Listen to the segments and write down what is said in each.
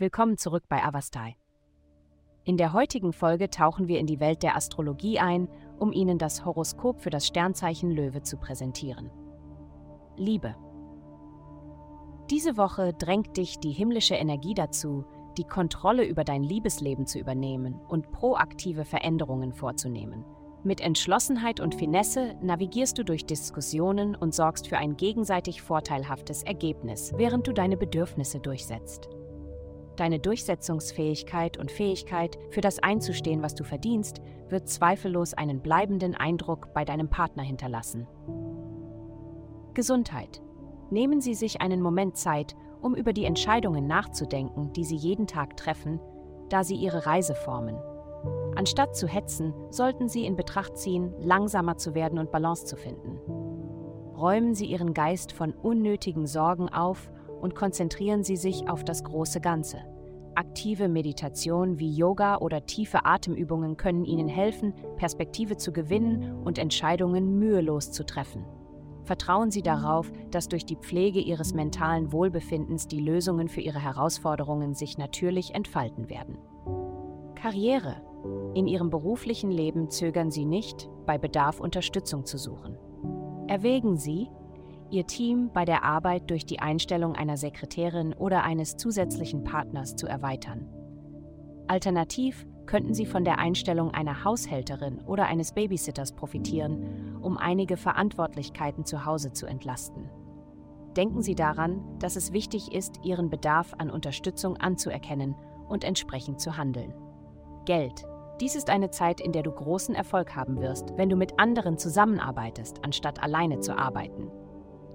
Willkommen zurück bei Avastai. In der heutigen Folge tauchen wir in die Welt der Astrologie ein, um Ihnen das Horoskop für das Sternzeichen Löwe zu präsentieren. Liebe. Diese Woche drängt dich die himmlische Energie dazu, die Kontrolle über dein Liebesleben zu übernehmen und proaktive Veränderungen vorzunehmen. Mit Entschlossenheit und Finesse navigierst du durch Diskussionen und sorgst für ein gegenseitig vorteilhaftes Ergebnis, während du deine Bedürfnisse durchsetzt. Deine Durchsetzungsfähigkeit und Fähigkeit, für das einzustehen, was du verdienst, wird zweifellos einen bleibenden Eindruck bei deinem Partner hinterlassen. Gesundheit. Nehmen Sie sich einen Moment Zeit, um über die Entscheidungen nachzudenken, die Sie jeden Tag treffen, da sie Ihre Reise formen. Anstatt zu hetzen, sollten Sie in Betracht ziehen, langsamer zu werden und Balance zu finden. Räumen Sie Ihren Geist von unnötigen Sorgen auf und konzentrieren Sie sich auf das große Ganze. Aktive Meditation wie Yoga oder tiefe Atemübungen können Ihnen helfen, Perspektive zu gewinnen und Entscheidungen mühelos zu treffen. Vertrauen Sie darauf, dass durch die Pflege Ihres mentalen Wohlbefindens die Lösungen für Ihre Herausforderungen sich natürlich entfalten werden. Karriere. In Ihrem beruflichen Leben zögern Sie nicht, bei Bedarf Unterstützung zu suchen. Erwägen Sie, Ihr Team bei der Arbeit durch die Einstellung einer Sekretärin oder eines zusätzlichen Partners zu erweitern. Alternativ könnten Sie von der Einstellung einer Haushälterin oder eines Babysitters profitieren, um einige Verantwortlichkeiten zu Hause zu entlasten. Denken Sie daran, dass es wichtig ist, Ihren Bedarf an Unterstützung anzuerkennen und entsprechend zu handeln. Geld. Dies ist eine Zeit, in der du großen Erfolg haben wirst, wenn du mit anderen zusammenarbeitest, anstatt alleine zu arbeiten.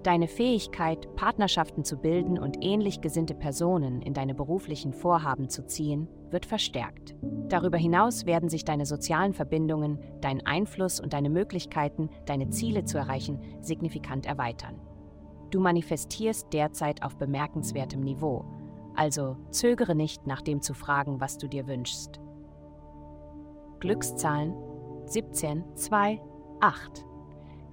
Deine Fähigkeit, Partnerschaften zu bilden und ähnlich gesinnte Personen in deine beruflichen Vorhaben zu ziehen, wird verstärkt. Darüber hinaus werden sich deine sozialen Verbindungen, dein Einfluss und deine Möglichkeiten, deine Ziele zu erreichen, signifikant erweitern. Du manifestierst derzeit auf bemerkenswertem Niveau, also zögere nicht nach dem zu fragen, was du dir wünschst. Glückszahlen 17, 2, 8.